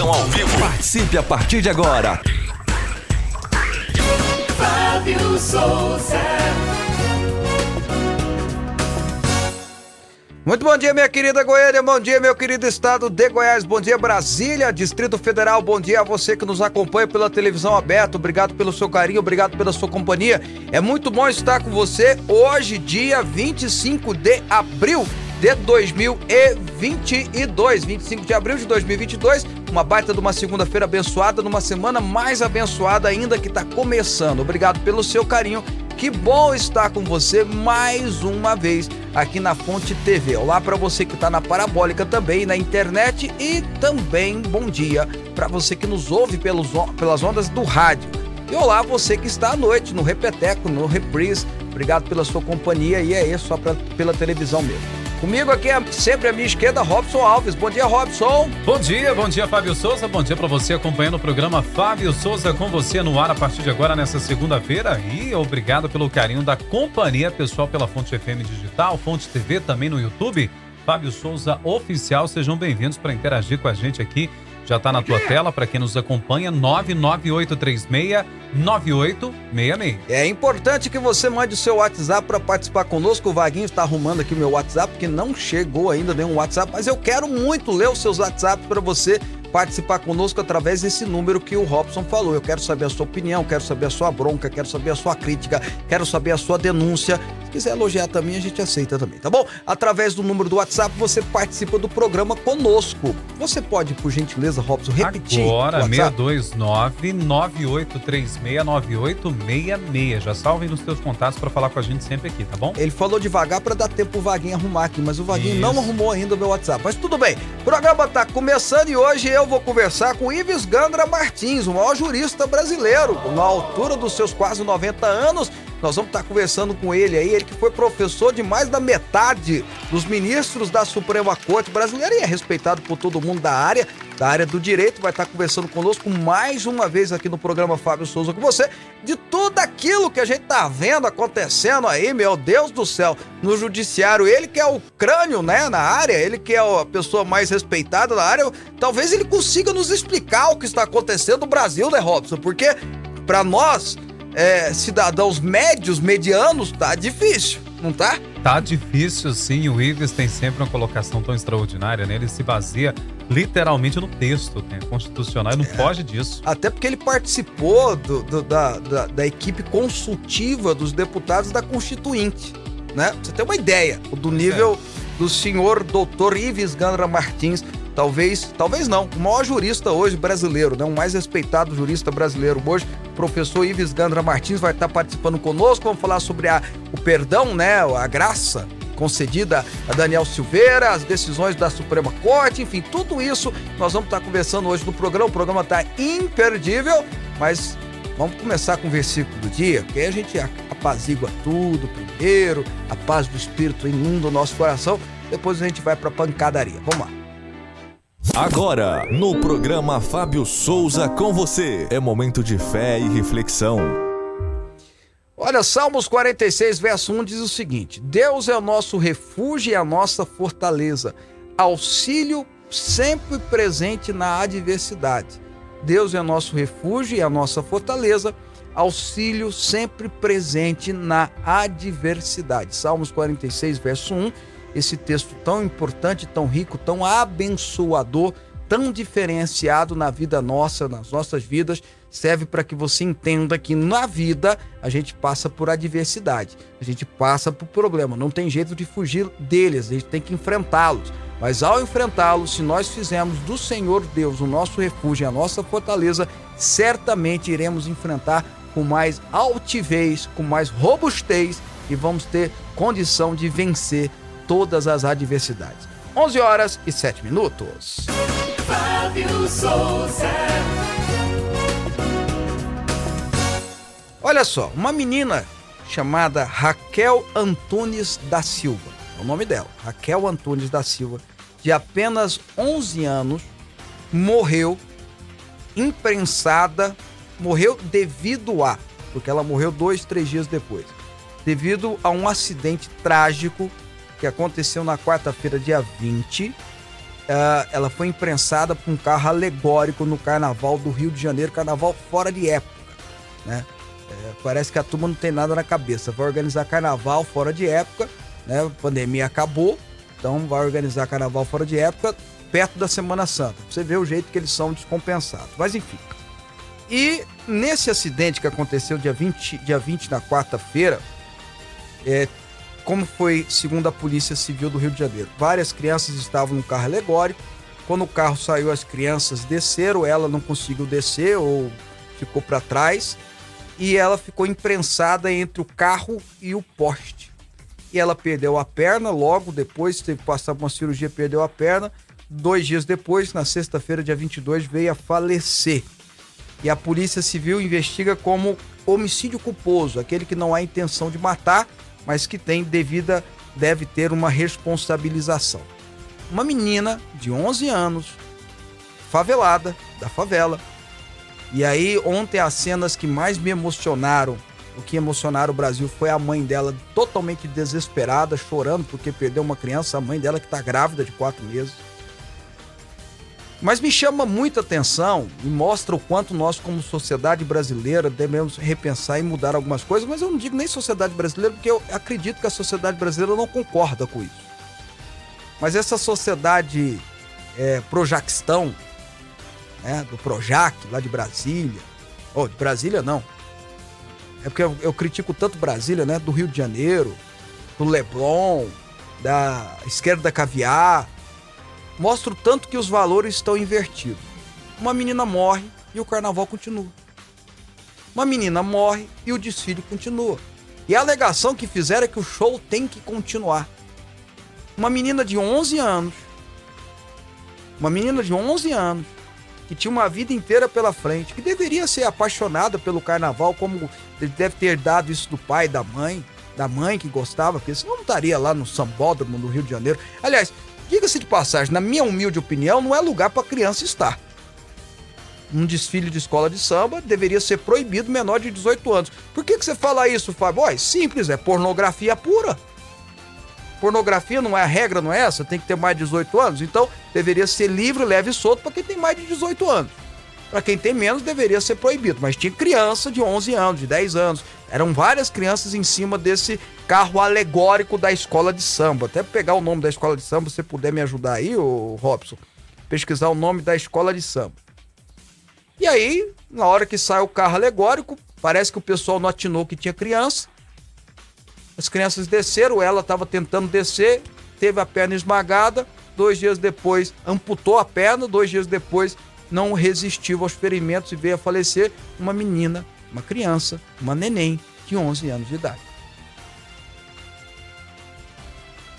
Ao vivo. Participe a partir de agora. Fábio Souza. Muito bom dia, minha querida Goiânia, bom dia, meu querido estado de Goiás, bom dia, Brasília, Distrito Federal, bom dia a você que nos acompanha pela televisão aberta, obrigado pelo seu carinho, obrigado pela sua companhia. É muito bom estar com você hoje, dia 25 de abril de 2022, 25 de abril de 2022, uma baita de uma segunda-feira abençoada, numa semana mais abençoada ainda que está começando. Obrigado pelo seu carinho que bom estar com você mais uma vez aqui na Fonte TV. Olá para você que está na Parabólica também, na internet e também bom dia para você que nos ouve pelos, pelas ondas do rádio. E olá você que está à noite no Repeteco, no Reprise. Obrigado pela sua companhia e é isso só pra, pela televisão mesmo. Comigo aqui é sempre a minha esquerda, Robson Alves. Bom dia, Robson. Bom dia, bom dia, Fábio Souza. Bom dia para você acompanhando o programa Fábio Souza com você no ar a partir de agora, nessa segunda-feira. E obrigado pelo carinho da companhia pessoal pela Fonte FM Digital, Fonte TV também no YouTube. Fábio Souza Oficial, sejam bem-vindos para interagir com a gente aqui já está na tua tela para quem nos acompanha, 99836-9866. É importante que você mande o seu WhatsApp para participar conosco. O Vaguinho está arrumando aqui meu WhatsApp, porque não chegou ainda nenhum WhatsApp, mas eu quero muito ler os seus WhatsApps para você participar conosco através desse número que o Robson falou. Eu quero saber a sua opinião, quero saber a sua bronca, quero saber a sua crítica, quero saber a sua denúncia. Se quiser elogiar também, a gente aceita também, tá bom? Através do número do WhatsApp, você participa do programa conosco. Você pode, por gentileza, Robson, repetir? Agora, 629-9836-9866. Já salve nos teus contatos para falar com a gente sempre aqui, tá bom? Ele falou devagar para dar tempo o Vaguinho arrumar aqui, mas o Vaguinho Isso. não arrumou ainda o meu WhatsApp. Mas tudo bem, o programa tá começando e hoje eu vou conversar com Ives Gandra Martins, o maior jurista brasileiro, na altura dos seus quase 90 anos. Nós vamos estar conversando com ele aí, ele que foi professor de mais da metade dos ministros da Suprema Corte brasileira e é respeitado por todo mundo da área da área do direito, vai estar conversando conosco mais uma vez aqui no programa Fábio Souza com você, de tudo aquilo que a gente tá vendo acontecendo aí, meu Deus do céu, no judiciário. Ele que é o crânio, né, na área, ele que é a pessoa mais respeitada na área, talvez ele consiga nos explicar o que está acontecendo no Brasil, né, Robson? Porque para nós, é, cidadãos médios, medianos, tá difícil, não tá? Tá difícil sim, o Ives tem sempre uma colocação tão extraordinária, né? Ele se baseia literalmente no texto né? constitucional e não é. foge disso. Até porque ele participou do, do, da, da, da, equipe consultiva dos deputados da Constituinte, né? Você tem uma ideia do nível é. do senhor doutor Ives Gandra Martins, talvez, talvez não, o maior jurista hoje brasileiro, né? O mais respeitado jurista brasileiro hoje, professor Ives Gandra Martins vai estar participando conosco, vamos falar sobre a, o perdão, né? A graça concedida a Daniel Silveira, as decisões da Suprema Corte, enfim, tudo isso nós vamos estar conversando hoje no programa. O programa está imperdível, mas vamos começar com o versículo do dia, que aí a gente apazigua tudo primeiro, a paz do Espírito inunda o nosso coração, depois a gente vai para pancadaria. Vamos lá. Agora, no programa Fábio Souza com você, é momento de fé e reflexão. Olha, Salmos 46, verso 1 diz o seguinte: Deus é o nosso refúgio e a nossa fortaleza, auxílio sempre presente na adversidade. Deus é o nosso refúgio e a nossa fortaleza, auxílio sempre presente na adversidade. Salmos 46, verso 1, esse texto tão importante, tão rico, tão abençoador, tão diferenciado na vida nossa, nas nossas vidas, serve para que você entenda que na vida a gente passa por adversidade, a gente passa por problema, não tem jeito de fugir deles, a gente tem que enfrentá-los. Mas ao enfrentá-los, se nós fizermos do Senhor Deus o nosso refúgio, a nossa fortaleza, certamente iremos enfrentar com mais altivez, com mais robustez e vamos ter condição de vencer todas as adversidades. 11 horas e 7 minutos. Fábio Souza. Olha só, uma menina chamada Raquel Antunes da Silva, é o nome dela, Raquel Antunes da Silva, de apenas 11 anos, morreu imprensada, morreu devido a, porque ela morreu dois, três dias depois, devido a um acidente trágico que aconteceu na quarta-feira, dia 20, uh, ela foi imprensada por um carro alegórico no carnaval do Rio de Janeiro, carnaval fora de época, né? É, parece que a turma não tem nada na cabeça. Vai organizar carnaval fora de época, né? A pandemia acabou, então vai organizar carnaval fora de época perto da Semana Santa. Você ver o jeito que eles são descompensados. Mas enfim. E nesse acidente que aconteceu dia 20, dia 20 na quarta-feira, é, como foi segundo a Polícia Civil do Rio de Janeiro, várias crianças estavam no carro alegórico. Quando o carro saiu, as crianças desceram, ela não conseguiu descer ou ficou para trás e ela ficou imprensada entre o carro e o poste. E ela perdeu a perna, logo depois teve que passar por uma cirurgia, perdeu a perna. Dois dias depois, na sexta-feira, dia 22, veio a falecer. E a Polícia Civil investiga como homicídio culposo, aquele que não há intenção de matar, mas que tem devida deve ter uma responsabilização. Uma menina de 11 anos, favelada, da favela, e aí, ontem, as cenas que mais me emocionaram, o que emocionaram o Brasil foi a mãe dela totalmente desesperada, chorando porque perdeu uma criança, a mãe dela que está grávida de quatro meses. Mas me chama muita atenção e mostra o quanto nós, como sociedade brasileira, devemos repensar e mudar algumas coisas, mas eu não digo nem sociedade brasileira, porque eu acredito que a sociedade brasileira não concorda com isso. Mas essa sociedade é, projaquistão, né, do Projac, lá de Brasília. Ou oh, de Brasília não. É porque eu, eu, critico tanto Brasília, né? Do Rio de Janeiro, do Leblon, da esquerda caviar. Mostro tanto que os valores estão invertidos. Uma menina morre e o carnaval continua. Uma menina morre e o desfile continua. E a alegação que fizeram é que o show tem que continuar. Uma menina de 11 anos, uma menina de 11 anos, que tinha uma vida inteira pela frente, que deveria ser apaixonada pelo carnaval, como ele deve ter dado isso do pai da mãe, da mãe que gostava, porque senão não estaria lá no Sambódromo, no Rio de Janeiro. Aliás, diga-se de passagem, na minha humilde opinião, não é lugar para criança estar. Um desfile de escola de samba deveria ser proibido menor de 18 anos. Por que, que você fala isso, Fábio? Olha, simples, é pornografia pura. Pornografia não é a regra, não é essa? Tem que ter mais de 18 anos? Então, deveria ser livre, leve e solto para quem tem mais de 18 anos. Para quem tem menos, deveria ser proibido. Mas tinha criança de 11 anos, de 10 anos. Eram várias crianças em cima desse carro alegórico da escola de samba. Até pegar o nome da escola de samba, se você puder me ajudar aí, ô Robson. Pesquisar o nome da escola de samba. E aí, na hora que sai o carro alegórico, parece que o pessoal não atinou que tinha criança as crianças desceram, ela estava tentando descer, teve a perna esmagada. Dois dias depois, amputou a perna. Dois dias depois, não resistiu aos ferimentos e veio a falecer uma menina, uma criança, uma neném de 11 anos de idade.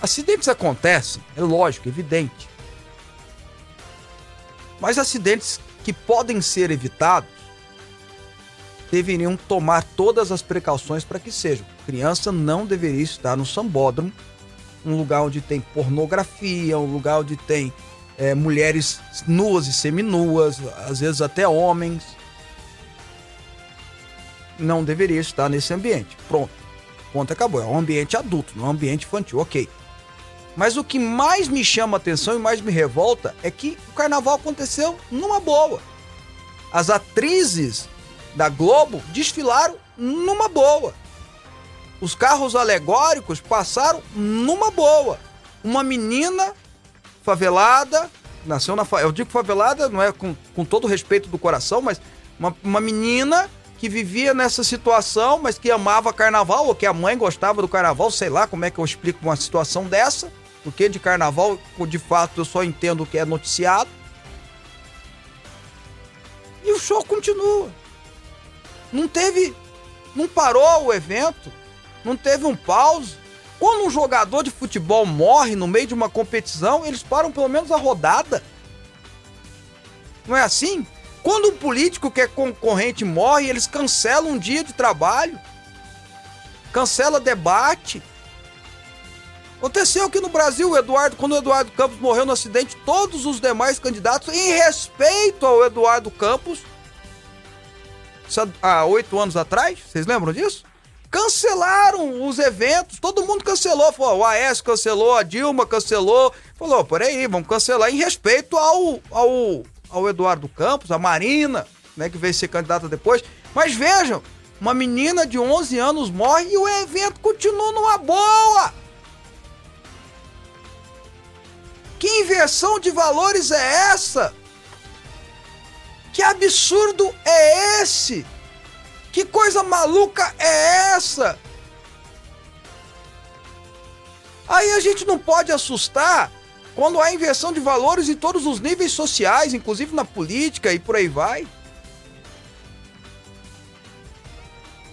Acidentes acontecem, é lógico, evidente. Mas acidentes que podem ser evitados deveriam tomar todas as precauções para que sejam. Criança não deveria estar no sambódromo, um lugar onde tem pornografia, um lugar onde tem é, mulheres nuas e seminuas, às vezes até homens. Não deveria estar nesse ambiente. Pronto. Ponto acabou. É um ambiente adulto, não é um ambiente infantil, ok. Mas o que mais me chama atenção e mais me revolta é que o carnaval aconteceu numa boa. As atrizes da Globo desfilaram numa boa. Os carros alegóricos passaram numa boa. Uma menina favelada, nasceu na. Eu digo favelada, não é com, com todo o respeito do coração, mas uma, uma menina que vivia nessa situação, mas que amava carnaval, ou que a mãe gostava do carnaval, sei lá como é que eu explico uma situação dessa, porque de carnaval, de fato, eu só entendo o que é noticiado. E o show continua. Não teve. Não parou o evento. Não teve um pause. Quando um jogador de futebol morre no meio de uma competição, eles param pelo menos a rodada. Não é assim? Quando um político que é concorrente morre, eles cancelam um dia de trabalho. Cancela debate. Aconteceu aqui no Brasil, Eduardo, quando o Eduardo Campos morreu no acidente, todos os demais candidatos, em respeito ao Eduardo Campos, há oito anos atrás, vocês lembram disso? Cancelaram os eventos, todo mundo cancelou. o Aécio cancelou, a Dilma cancelou, falou: peraí, vamos cancelar em respeito ao, ao, ao Eduardo Campos, a Marina, né, que veio ser candidata depois. Mas vejam, uma menina de 11 anos morre e o evento continua numa boa. Que inversão de valores é essa? Que absurdo é esse? Que coisa maluca é essa? Aí a gente não pode assustar quando há inversão de valores em todos os níveis sociais, inclusive na política e por aí vai.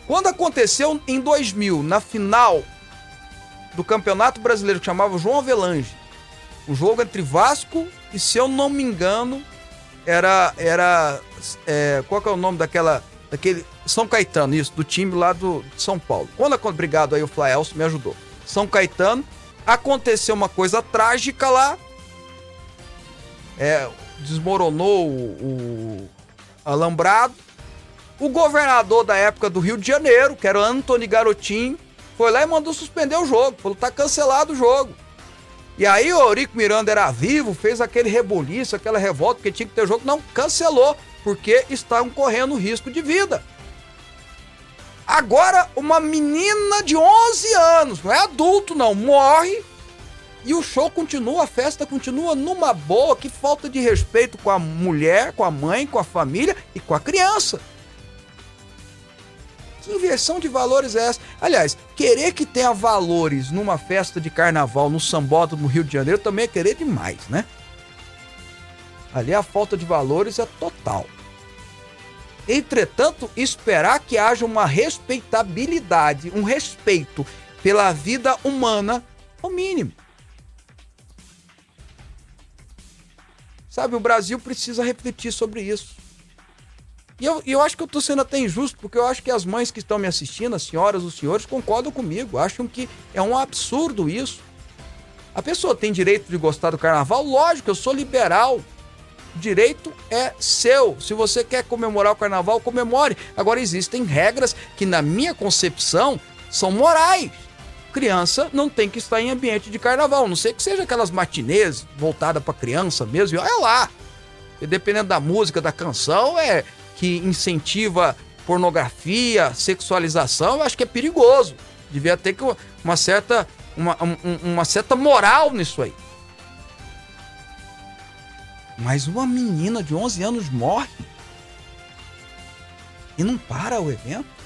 Quando aconteceu em 2000, na final do Campeonato Brasileiro que chamava João Avelange, um jogo entre Vasco e, se eu não me engano, era. era é, qual que é o nome daquela. daquele. São Caetano, isso, do time lá do, de São Paulo. Quando obrigado aí, o Flaelso me ajudou. São Caetano, aconteceu uma coisa trágica lá. É, desmoronou o, o alambrado. O governador da época do Rio de Janeiro, que era o Antony Garotinho, foi lá e mandou suspender o jogo. Falou: tá cancelado o jogo. E aí o Eurico Miranda era vivo, fez aquele reboliço, aquela revolta, porque tinha que ter jogo. Não, cancelou, porque estavam correndo risco de vida. Agora, uma menina de 11 anos, não é adulto não, morre e o show continua, a festa continua numa boa, que falta de respeito com a mulher, com a mãe, com a família e com a criança. Que inversão de valores é essa? Aliás, querer que tenha valores numa festa de carnaval no Sambódromo no Rio de Janeiro também é querer demais, né? Ali a falta de valores é total. Entretanto, esperar que haja uma respeitabilidade, um respeito pela vida humana, é o mínimo. Sabe, o Brasil precisa refletir sobre isso. E eu, eu acho que eu tô sendo até injusto, porque eu acho que as mães que estão me assistindo, as senhoras, os senhores, concordam comigo. Acham que é um absurdo isso. A pessoa tem direito de gostar do carnaval? Lógico, eu sou liberal. Direito é seu. Se você quer comemorar o carnaval, comemore. Agora, existem regras que, na minha concepção, são morais. Criança não tem que estar em ambiente de carnaval, não sei que seja aquelas matinês voltadas para criança mesmo, e olha lá. E dependendo da música, da canção, é que incentiva pornografia, sexualização, eu acho que é perigoso. Devia ter que uma certa, uma, uma certa moral nisso aí. Mas uma menina de 11 anos morre e não para o evento.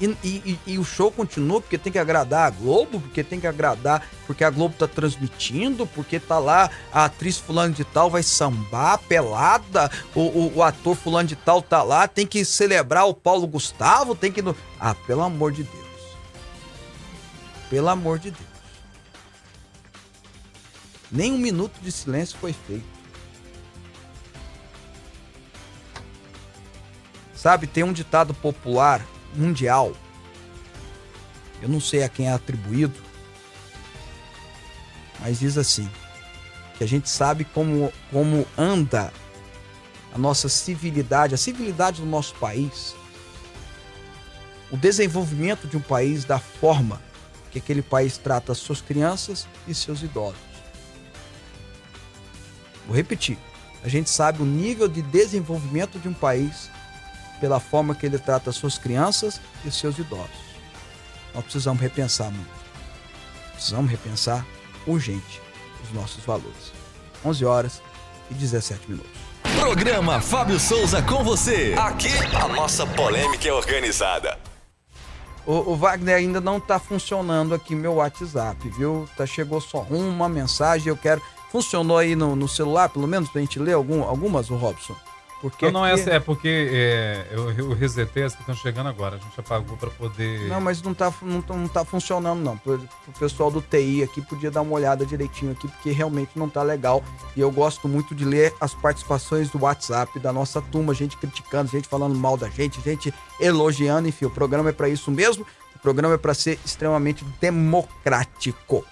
E, e, e, o show continua porque tem que agradar a Globo, porque tem que agradar, porque a Globo tá transmitindo, porque tá lá a atriz fulano de tal vai sambar pelada, o, o, o ator fulano de tal tá lá, tem que celebrar o Paulo Gustavo, tem que. Ah, pelo amor de Deus. Pelo amor de Deus. Nem um minuto de silêncio foi feito. Sabe, tem um ditado popular mundial. Eu não sei a quem é atribuído, mas diz assim: que a gente sabe como, como anda a nossa civilidade, a civilidade do nosso país, o desenvolvimento de um país da forma que aquele país trata suas crianças e seus idosos. Vou repetir. A gente sabe o nível de desenvolvimento de um país pela forma que ele trata suas crianças e seus idosos. Nós precisamos repensar muito. Precisamos repensar urgente os nossos valores. 11 horas e 17 minutos. Programa Fábio Souza com você. Aqui a nossa polêmica é organizada. O, o Wagner ainda não está funcionando aqui meu WhatsApp, viu? Tá, chegou só uma mensagem. Eu quero. Funcionou aí no, no celular, pelo menos, para a gente ler algum, algumas, o Robson? Porque não, não é, é porque é, eu, eu resetei as que estão chegando agora. A gente apagou para poder. Não, mas não tá, não, não tá funcionando, não. O pessoal do TI aqui podia dar uma olhada direitinho aqui, porque realmente não tá legal. E eu gosto muito de ler as participações do WhatsApp da nossa turma, gente criticando, gente falando mal da gente, gente elogiando, enfim. O programa é para isso mesmo. O programa é para ser extremamente democrático.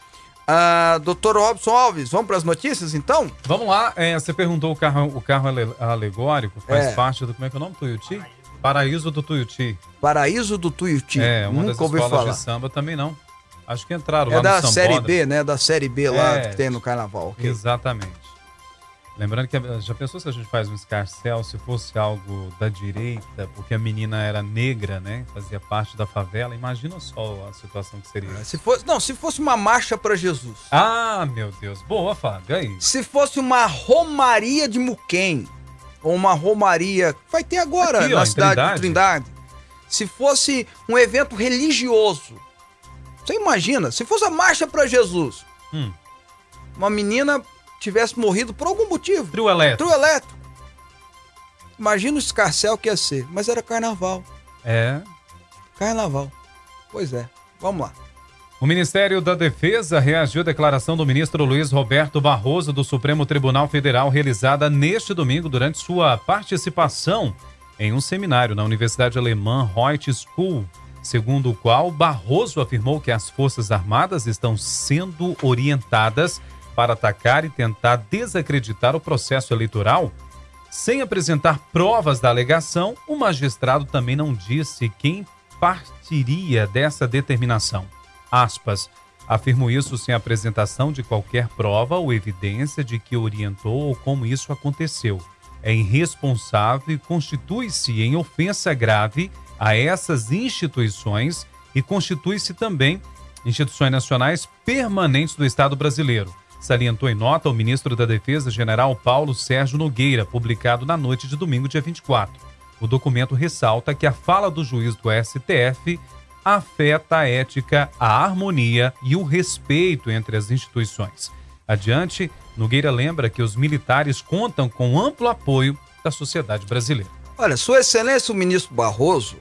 Uh, Doutor Robson Alves, vamos para as notícias então? Vamos lá. É, você perguntou o carro, o carro alegórico, faz é. parte do. Como é que é o nome? Tuiuti? Paraíso do Tuiuti. Paraíso do Tuiuti. É, uma Nunca das escolas de samba também não. Acho que entraram É lá da no série Sambódromo. B, né? Da série B lá É. que tem no carnaval. ok. Exatamente. Lembrando que já pensou se a gente faz um escarcel se fosse algo da direita, porque a menina era negra, né? Fazia parte da favela. Imagina só a situação que seria. Se fosse, não, se fosse uma marcha para Jesus. Ah, meu Deus. Boa, Fábio. Aí. Se fosse uma romaria de Muquem, ou uma romaria. Vai ter agora Aqui, ó, na em cidade Trindade. de Trindade. Se fosse um evento religioso. Você imagina? Se fosse a marcha para Jesus, Hum. uma menina tivesse morrido por algum motivo. Trio elétrico. Trio elétrico. Imagina o escarcel que ia ser. Mas era carnaval. É. Carnaval. Pois é. Vamos lá. O Ministério da Defesa reagiu à declaração do ministro Luiz Roberto Barroso do Supremo Tribunal Federal realizada neste domingo durante sua participação em um seminário na Universidade Alemã Reut School, segundo o qual Barroso afirmou que as Forças Armadas estão sendo orientadas para atacar e tentar desacreditar o processo eleitoral. Sem apresentar provas da alegação, o magistrado também não disse quem partiria dessa determinação. Aspas. Afirmo isso sem apresentação de qualquer prova ou evidência de que orientou ou como isso aconteceu. É irresponsável e constitui-se em ofensa grave a essas instituições e constitui-se também instituições nacionais permanentes do Estado brasileiro. Salientou em nota o ministro da Defesa, general Paulo Sérgio Nogueira, publicado na noite de domingo, dia 24. O documento ressalta que a fala do juiz do STF afeta a ética, a harmonia e o respeito entre as instituições. Adiante, Nogueira lembra que os militares contam com amplo apoio da sociedade brasileira. Olha, Sua Excelência o Ministro Barroso,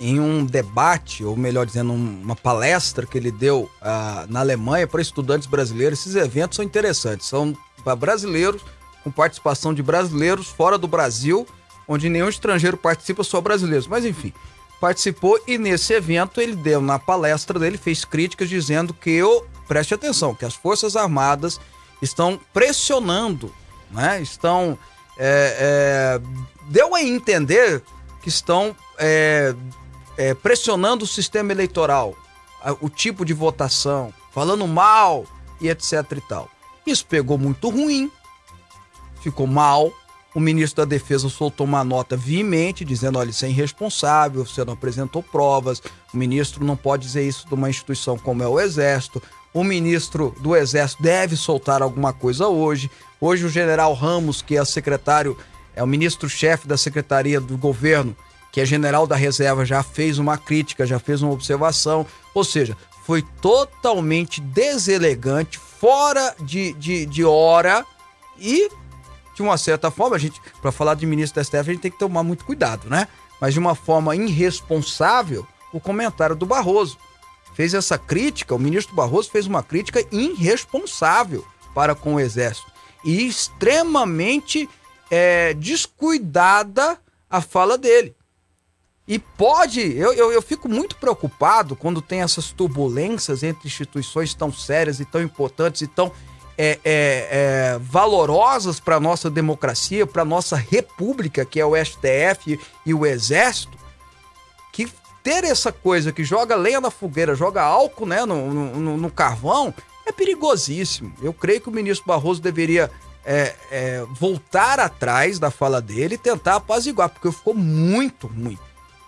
em um debate, ou melhor dizendo, um- uma palestra que ele deu ah, na Alemanha para estudantes brasileiros, esses eventos são interessantes. São para brasileiros, com participação de brasileiros fora do Brasil, onde nenhum estrangeiro participa, só brasileiros. Mas enfim, participou e nesse evento ele deu, na palestra dele, fez críticas dizendo que eu, preste atenção, que as Forças Armadas estão pressionando, né? Estão. é, é, deu a entender que estão é, é, pressionando o sistema eleitoral, o tipo de votação, falando mal e etc e tal. Isso pegou muito ruim, ficou mal. O ministro da Defesa soltou uma nota veemente dizendo: olha, isso é irresponsável, você não apresentou provas, o ministro não pode dizer isso de uma instituição como é o Exército. O ministro do Exército deve soltar alguma coisa hoje. Hoje, o general Ramos, que é secretário, é o ministro-chefe da Secretaria do Governo, que é general da reserva, já fez uma crítica, já fez uma observação. Ou seja, foi totalmente deselegante, fora de, de, de hora e de uma certa forma, a gente, para falar de ministro da STF, a gente tem que tomar muito cuidado, né? Mas de uma forma irresponsável, o comentário do Barroso. Fez essa crítica, o ministro Barroso fez uma crítica irresponsável para com o Exército. E extremamente é, descuidada a fala dele. E pode, eu, eu, eu fico muito preocupado quando tem essas turbulências entre instituições tão sérias e tão importantes e tão é, é, é, valorosas para a nossa democracia, para a nossa república, que é o STF e o Exército, que ter essa coisa que joga lenha na fogueira, joga álcool né, no, no, no carvão, é perigosíssimo. Eu creio que o ministro Barroso deveria é, é, voltar atrás da fala dele e tentar apaziguar, porque ficou muito ruim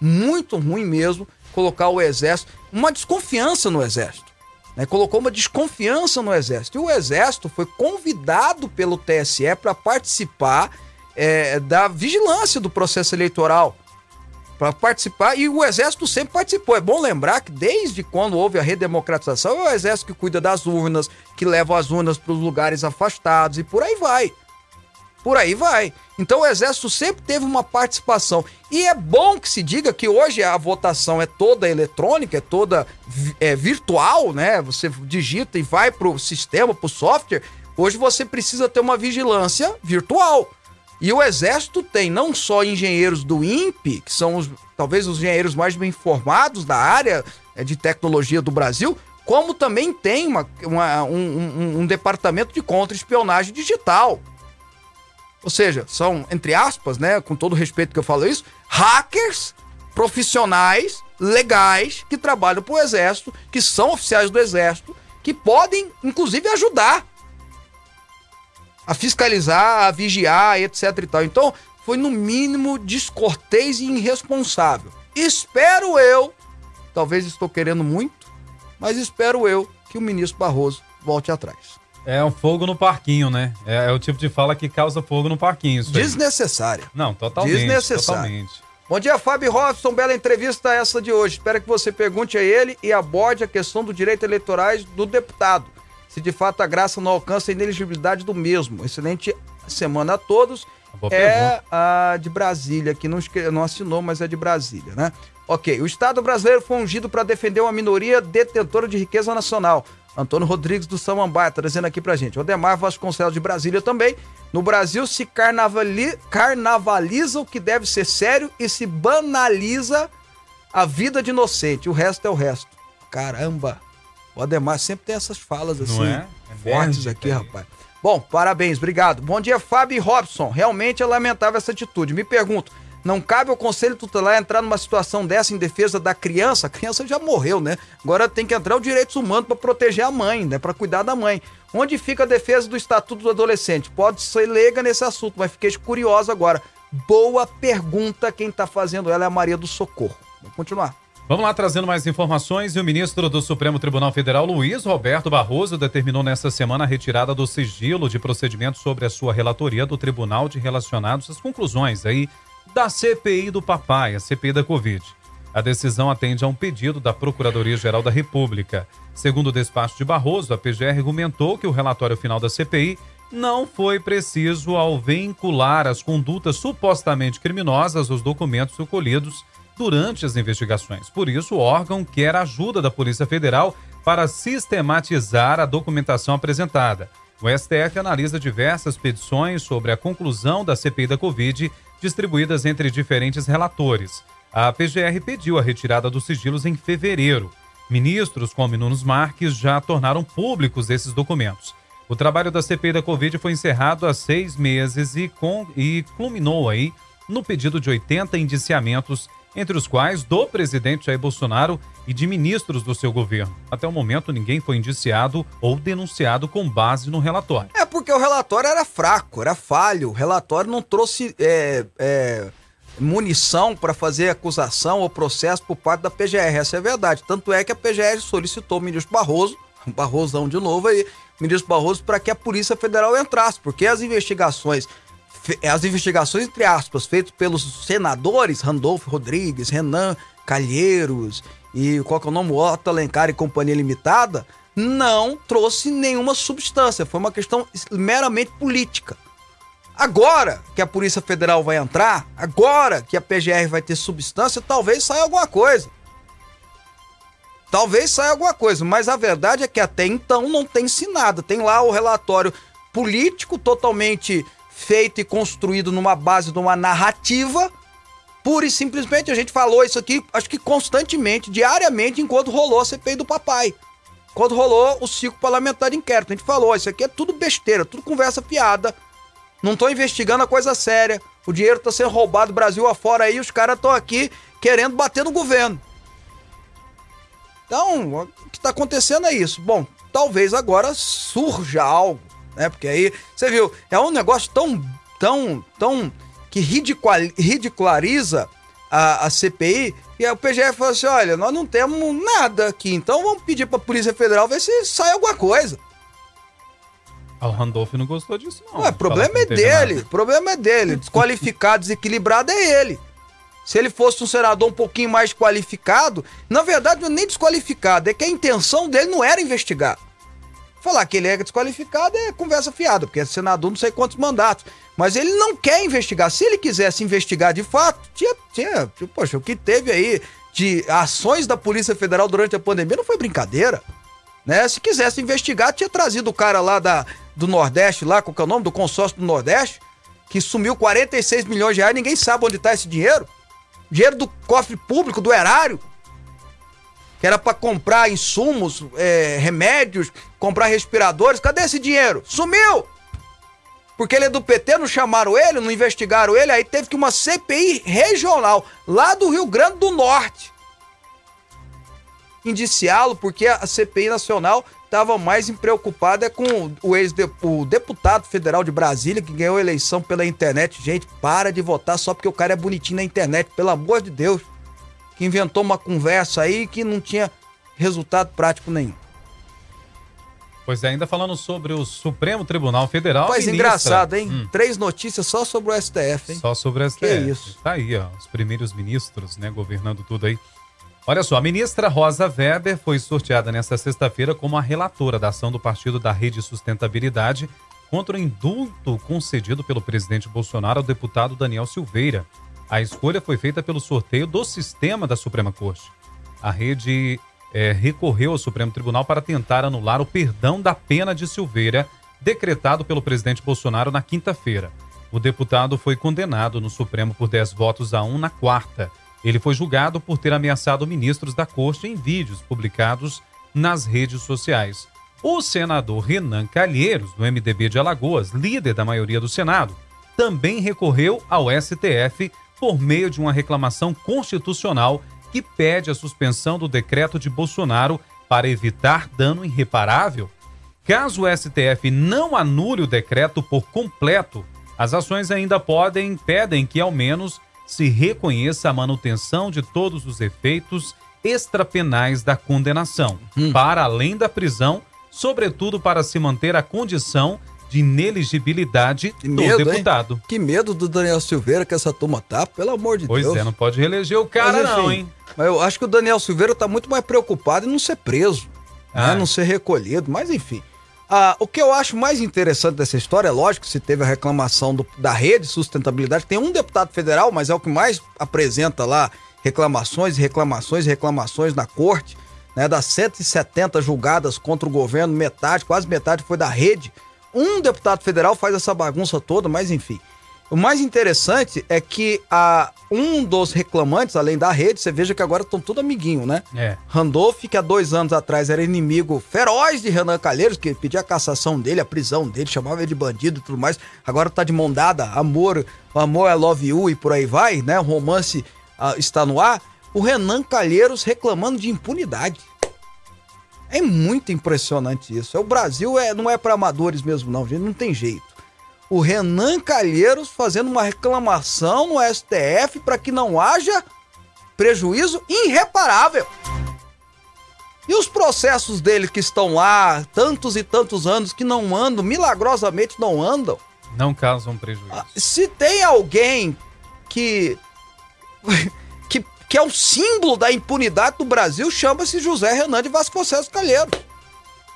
muito ruim mesmo colocar o exército, uma desconfiança no exército. Né? Colocou uma desconfiança no exército. E o exército foi convidado pelo TSE para participar é, da vigilância do processo eleitoral. Para participar, e o exército sempre participou. É bom lembrar que desde quando houve a redemocratização, é o exército que cuida das urnas, que leva as urnas para os lugares afastados e por aí vai. Por aí vai. Então o Exército sempre teve uma participação. E é bom que se diga que hoje a votação é toda eletrônica, é toda é, virtual, né? Você digita e vai para o sistema, para o software. Hoje você precisa ter uma vigilância virtual. E o Exército tem não só engenheiros do INPE, que são os, talvez os engenheiros mais bem formados da área é, de tecnologia do Brasil, como também tem uma, uma, um, um, um departamento de contra-espionagem digital. Ou seja, são, entre aspas, né, com todo o respeito que eu falo isso, hackers profissionais legais que trabalham para o Exército, que são oficiais do Exército, que podem, inclusive, ajudar a fiscalizar, a vigiar, etc e tal. Então, foi no mínimo descortês e irresponsável. Espero eu, talvez estou querendo muito, mas espero eu que o ministro Barroso volte atrás. É um fogo no parquinho, né? É, é o tipo de fala que causa fogo no parquinho. Isso Desnecessária. Não, totalmente. Desnecessária. Totalmente. Bom dia, Fábio Robson. Bela entrevista essa de hoje. Espero que você pergunte a ele e aborde a questão do direito eleitorais do deputado. Se de fato a graça não alcança a ineligibilidade do mesmo. Excelente semana a todos. Boa é pergunta. a de Brasília, que não, não assinou, mas é de Brasília, né? Ok, o Estado brasileiro foi ungido para defender uma minoria detentora de riqueza nacional. Antônio Rodrigues do Samambaia tá dizendo aqui pra gente. Odemar Vasconcelos de Brasília também. No Brasil se carnavali- carnavaliza o que deve ser sério e se banaliza a vida de inocente. O resto é o resto. Caramba! O Ademar sempre tem essas falas assim, Não é? fortes aqui, aí. rapaz. Bom, parabéns, obrigado. Bom dia, Fábio Robson. Realmente é lamentável essa atitude. Me pergunto, não cabe ao Conselho Tutelar entrar numa situação dessa em defesa da criança? A criança já morreu, né? Agora tem que entrar os direitos humanos para proteger a mãe, né? Para cuidar da mãe. Onde fica a defesa do Estatuto do Adolescente? Pode ser leiga nesse assunto, mas fiquei curioso agora. Boa pergunta, quem tá fazendo ela é a Maria do Socorro. Vamos continuar. Vamos lá trazendo mais informações. E o ministro do Supremo Tribunal Federal, Luiz Roberto Barroso, determinou nesta semana a retirada do sigilo de procedimento sobre a sua relatoria do Tribunal de Relacionados às conclusões aí da CPI do papai, a CPI da Covid. A decisão atende a um pedido da Procuradoria-Geral da República. Segundo o despacho de Barroso, a PGR argumentou que o relatório final da CPI não foi preciso ao vincular as condutas supostamente criminosas aos documentos recolhidos durante as investigações. Por isso, o órgão quer ajuda da Polícia Federal para sistematizar a documentação apresentada. O STF analisa diversas petições sobre a conclusão da CPI da Covid, distribuídas entre diferentes relatores. A PGR pediu a retirada dos sigilos em fevereiro. Ministros como Nunes Marques já tornaram públicos esses documentos. O trabalho da CPI da Covid foi encerrado há seis meses e, com, e culminou aí no pedido de 80 indiciamentos, entre os quais do presidente Jair Bolsonaro e de ministros do seu governo. Até o momento, ninguém foi indiciado ou denunciado com base no relatório. É porque o relatório era fraco, era falho. O relatório não trouxe é, é, munição para fazer acusação ou processo por parte da PGR. Essa é a verdade. Tanto é que a PGR solicitou o ministro Barroso, Barrosão de novo aí, ministro Barroso, para que a Polícia Federal entrasse, porque as investigações. Fe- As investigações, entre aspas, feitas pelos senadores Randolfo Rodrigues, Renan Calheiros e qual que é o nome? Otto Alencar e Companhia Limitada, não trouxe nenhuma substância. Foi uma questão meramente política. Agora que a Polícia Federal vai entrar, agora que a PGR vai ter substância, talvez saia alguma coisa. Talvez saia alguma coisa, mas a verdade é que até então não tem-se nada. Tem lá o relatório político totalmente feito e construído numa base de uma narrativa. Pura e simplesmente a gente falou isso aqui, acho que constantemente, diariamente, enquanto rolou a CPI do papai. Quando rolou o ciclo parlamentar de inquérito. A gente falou, isso aqui é tudo besteira, tudo conversa fiada. Não tô investigando a coisa séria. O dinheiro tá sendo roubado Brasil afora aí, os caras estão aqui querendo bater no governo. Então, o que tá acontecendo é isso. Bom, talvez agora surja algo, né? Porque aí, você viu, é um negócio tão, tão, tão que ridiculariza a, a CPI e a PGF falou assim: olha, nós não temos nada aqui, então vamos pedir pra Polícia Federal ver se sai alguma coisa. Ah, O Randolph não gostou disso, não. Ué, o problema é dele. nada. O problema é dele. Desqualificado, desequilibrado é ele. Se ele fosse um senador um pouquinho mais qualificado, na verdade não é nem desqualificado, é que a intenção dele não era investigar. Falar que ele é desqualificado é conversa fiada, porque é senador não sei quantos mandatos. Mas ele não quer investigar. Se ele quisesse investigar de fato, tinha, tinha, poxa, o que teve aí de ações da Polícia Federal durante a pandemia não foi brincadeira né? Se quisesse investigar, tinha trazido o cara lá da, do Nordeste, lá, qual que é o nome? Do consórcio do Nordeste, que sumiu 46 milhões de reais, ninguém sabe onde tá esse dinheiro. Dinheiro do cofre público, do erário, que era para comprar insumos, é, remédios, comprar respiradores. Cadê esse dinheiro? Sumiu! Porque ele é do PT, não chamaram ele, não investigaram ele, aí teve que uma CPI regional, lá do Rio Grande do Norte, indiciá-lo, porque a CPI nacional estava mais preocupada com o ex-deputado federal de Brasília, que ganhou a eleição pela internet. Gente, para de votar só porque o cara é bonitinho na internet, pelo amor de Deus. Que inventou uma conversa aí que não tinha resultado prático nenhum. Pois é, ainda falando sobre o Supremo Tribunal Federal. Pois ministra... engraçado, hein? Hum. Três notícias só sobre o STF, hein? Só sobre o STF. Que isso. Tá aí, ó. Os primeiros ministros, né, governando tudo aí. Olha só, a ministra Rosa Weber foi sorteada nesta sexta-feira como a relatora da ação do partido da Rede Sustentabilidade contra o indulto concedido pelo presidente Bolsonaro ao deputado Daniel Silveira. A escolha foi feita pelo sorteio do sistema da Suprema Corte. A rede é, recorreu ao Supremo Tribunal para tentar anular o perdão da pena de Silveira, decretado pelo presidente Bolsonaro na quinta-feira. O deputado foi condenado no Supremo por 10 votos a 1 na quarta. Ele foi julgado por ter ameaçado ministros da corte em vídeos publicados nas redes sociais. O senador Renan Calheiros, do MDB de Alagoas, líder da maioria do Senado, também recorreu ao STF por meio de uma reclamação constitucional que pede a suspensão do decreto de Bolsonaro para evitar dano irreparável. Caso o STF não anule o decreto por completo, as ações ainda podem pedem que ao menos se reconheça a manutenção de todos os efeitos extrapenais da condenação, hum. para além da prisão, sobretudo para se manter a condição de ineligibilidade do deputado. Hein? Que medo do Daniel Silveira que essa turma tá, pelo amor de pois Deus. Pois é, não pode reeleger o cara mas, enfim, não, hein? Mas eu acho que o Daniel Silveira tá muito mais preocupado em não ser preso, né? Ah. não ser recolhido, mas enfim. Ah, o que eu acho mais interessante dessa história, é lógico, se teve a reclamação do, da rede sustentabilidade, tem um deputado federal, mas é o que mais apresenta lá reclamações, reclamações, reclamações na corte, né? Das 170 julgadas contra o governo, metade, quase metade foi da rede um deputado federal faz essa bagunça toda, mas enfim. O mais interessante é que a, um dos reclamantes, além da rede, você veja que agora estão tudo amiguinho, né? É. Randolph, que há dois anos atrás era inimigo feroz de Renan Calheiros, que pedia a cassação dele, a prisão dele, chamava ele de bandido e tudo mais. Agora tá de mão dada, amor, amor é love you e por aí vai, né? O romance uh, está no ar. O Renan Calheiros reclamando de impunidade. É muito impressionante isso. É, o Brasil é, não é para amadores mesmo, não, gente. Não tem jeito. O Renan Calheiros fazendo uma reclamação no STF para que não haja prejuízo irreparável. E os processos dele que estão lá, tantos e tantos anos, que não andam, milagrosamente não andam. Não causam prejuízo. Ah, se tem alguém que que é o símbolo da impunidade do Brasil, chama-se José Renan de Vasconcelos Calheiros.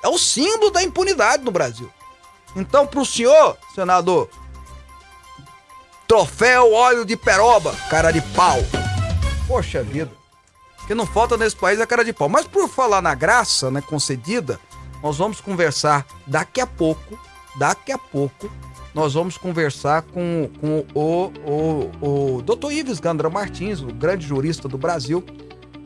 É o símbolo da impunidade no Brasil. Então, para o senhor, senador, troféu óleo de peroba, cara de pau. Poxa vida. O que não falta nesse país é cara de pau. Mas por falar na graça, né, concedida, nós vamos conversar daqui a pouco, daqui a pouco, nós vamos conversar com, com o, o, o Dr. Ives Gandra Martins, o grande jurista do Brasil,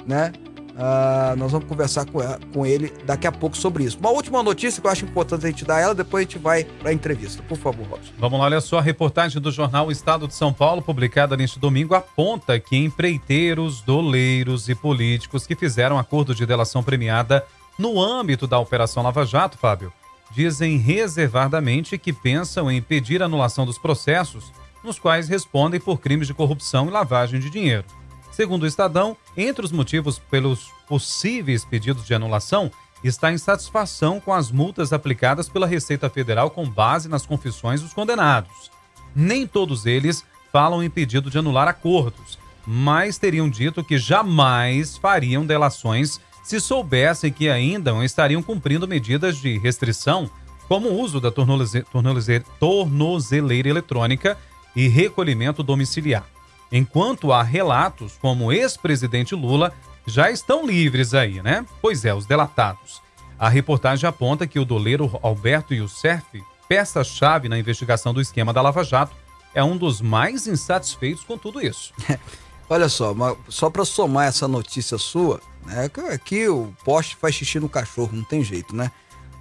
né? Uh, nós vamos conversar com, com ele daqui a pouco sobre isso. Uma última notícia que eu acho importante a gente dar ela, depois a gente vai para a entrevista. Por favor, Robson. Vamos lá, olha só. A reportagem do jornal Estado de São Paulo, publicada neste domingo, aponta que empreiteiros, doleiros e políticos que fizeram acordo de delação premiada no âmbito da Operação Lava Jato, Fábio, dizem reservadamente que pensam em pedir anulação dos processos nos quais respondem por crimes de corrupção e lavagem de dinheiro. Segundo o Estadão, entre os motivos pelos possíveis pedidos de anulação está a insatisfação com as multas aplicadas pela Receita Federal com base nas confissões dos condenados. Nem todos eles falam em pedido de anular acordos, mas teriam dito que jamais fariam delações se soubessem que ainda estariam cumprindo medidas de restrição, como o uso da tornozeleira, tornozeleira eletrônica e recolhimento domiciliar. Enquanto há relatos como ex-presidente Lula já estão livres aí, né? Pois é, os delatados. A reportagem aponta que o doleiro Alberto Youssef, peça-chave na investigação do esquema da Lava Jato, é um dos mais insatisfeitos com tudo isso. Olha só, só para somar essa notícia sua, né? Aqui o poste faz xixi no cachorro, não tem jeito, né?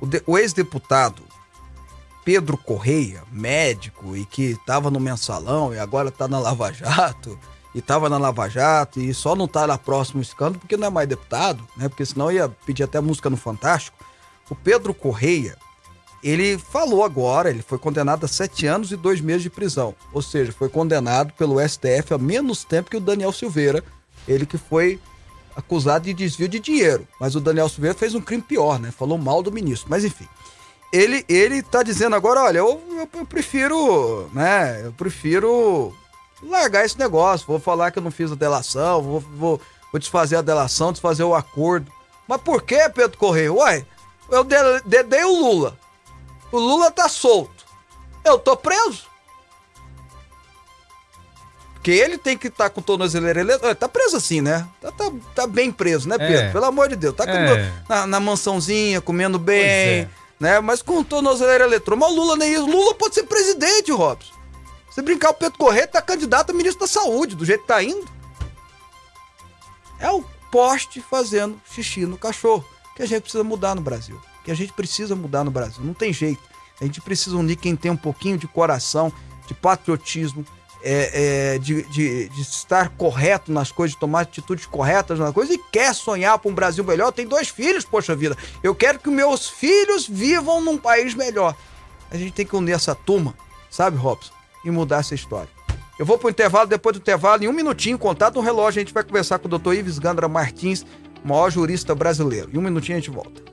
O, o ex-deputado Pedro Correia, médico e que estava no mensalão e agora está na Lava Jato, e estava na Lava Jato e só não está na próximo escândalo porque não é mais deputado, né? Porque senão ia pedir até música no Fantástico. O Pedro Correia, ele falou agora, ele foi condenado a sete anos e dois meses de prisão. Ou seja, foi condenado pelo STF a menos tempo que o Daniel Silveira, ele que foi acusado de desvio de dinheiro. Mas o Daniel Silveira fez um crime pior, né? Falou mal do ministro. Mas enfim. Ele, ele tá dizendo agora, olha, eu, eu, eu prefiro, né? Eu prefiro largar esse negócio. Vou falar que eu não fiz a delação, vou, vou, vou desfazer a delação, desfazer o acordo. Mas por que, Pedro Correia? Uai, eu dedei o Lula. O Lula tá solto. Eu tô preso. Porque ele tem que estar tá com tornozeleira eletrônica. Tá preso assim, né? Tá, tá, tá, bem preso, né, Pedro? É. Pelo amor de Deus. Tá é. na, na, mansãozinha, comendo bem, é. né? Mas com tornozeleira eletrônica. Mas o Lula nem isso. Lula pode ser presidente, Robson. Se brincar, o Pedro Correia tá candidato a ministro da Saúde, do jeito que tá indo. É o poste fazendo xixi no cachorro. Que a gente precisa mudar no Brasil. Que a gente precisa mudar no Brasil. Não tem jeito. A gente precisa unir quem tem um pouquinho de coração, de patriotismo, é, é, de, de, de, estar correto nas coisas, de tomar atitudes corretas nas coisas e quer sonhar para um Brasil melhor. Tem dois filhos, poxa vida. Eu quero que meus filhos vivam num país melhor. A gente tem que unir essa turma, sabe, Robson? e mudar essa história. Eu vou para o intervalo, depois do intervalo, em um minutinho, contato no relógio, a gente vai conversar com o Dr. Ives Gandra Martins, maior jurista brasileiro. Em um minutinho a gente volta.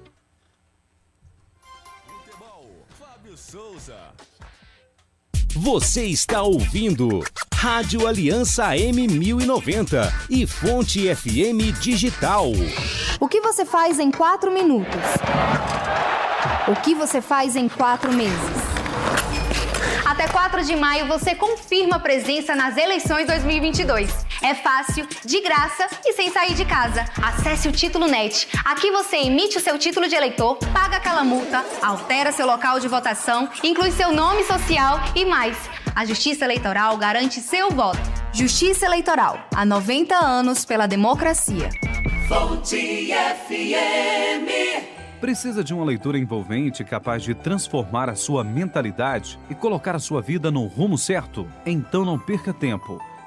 Você está ouvindo Rádio Aliança M1090 e Fonte FM Digital. O que você faz em quatro minutos? O que você faz em quatro meses? Até 4 de maio você confirma presença nas eleições 2022. É fácil, de graça e sem sair de casa. Acesse o Título Net. Aqui você emite o seu título de eleitor, paga aquela multa, altera seu local de votação, inclui seu nome social e mais. A Justiça Eleitoral garante seu voto. Justiça Eleitoral. Há 90 anos pela democracia. Fonte FM. Precisa de uma leitura envolvente capaz de transformar a sua mentalidade e colocar a sua vida no rumo certo? Então não perca tempo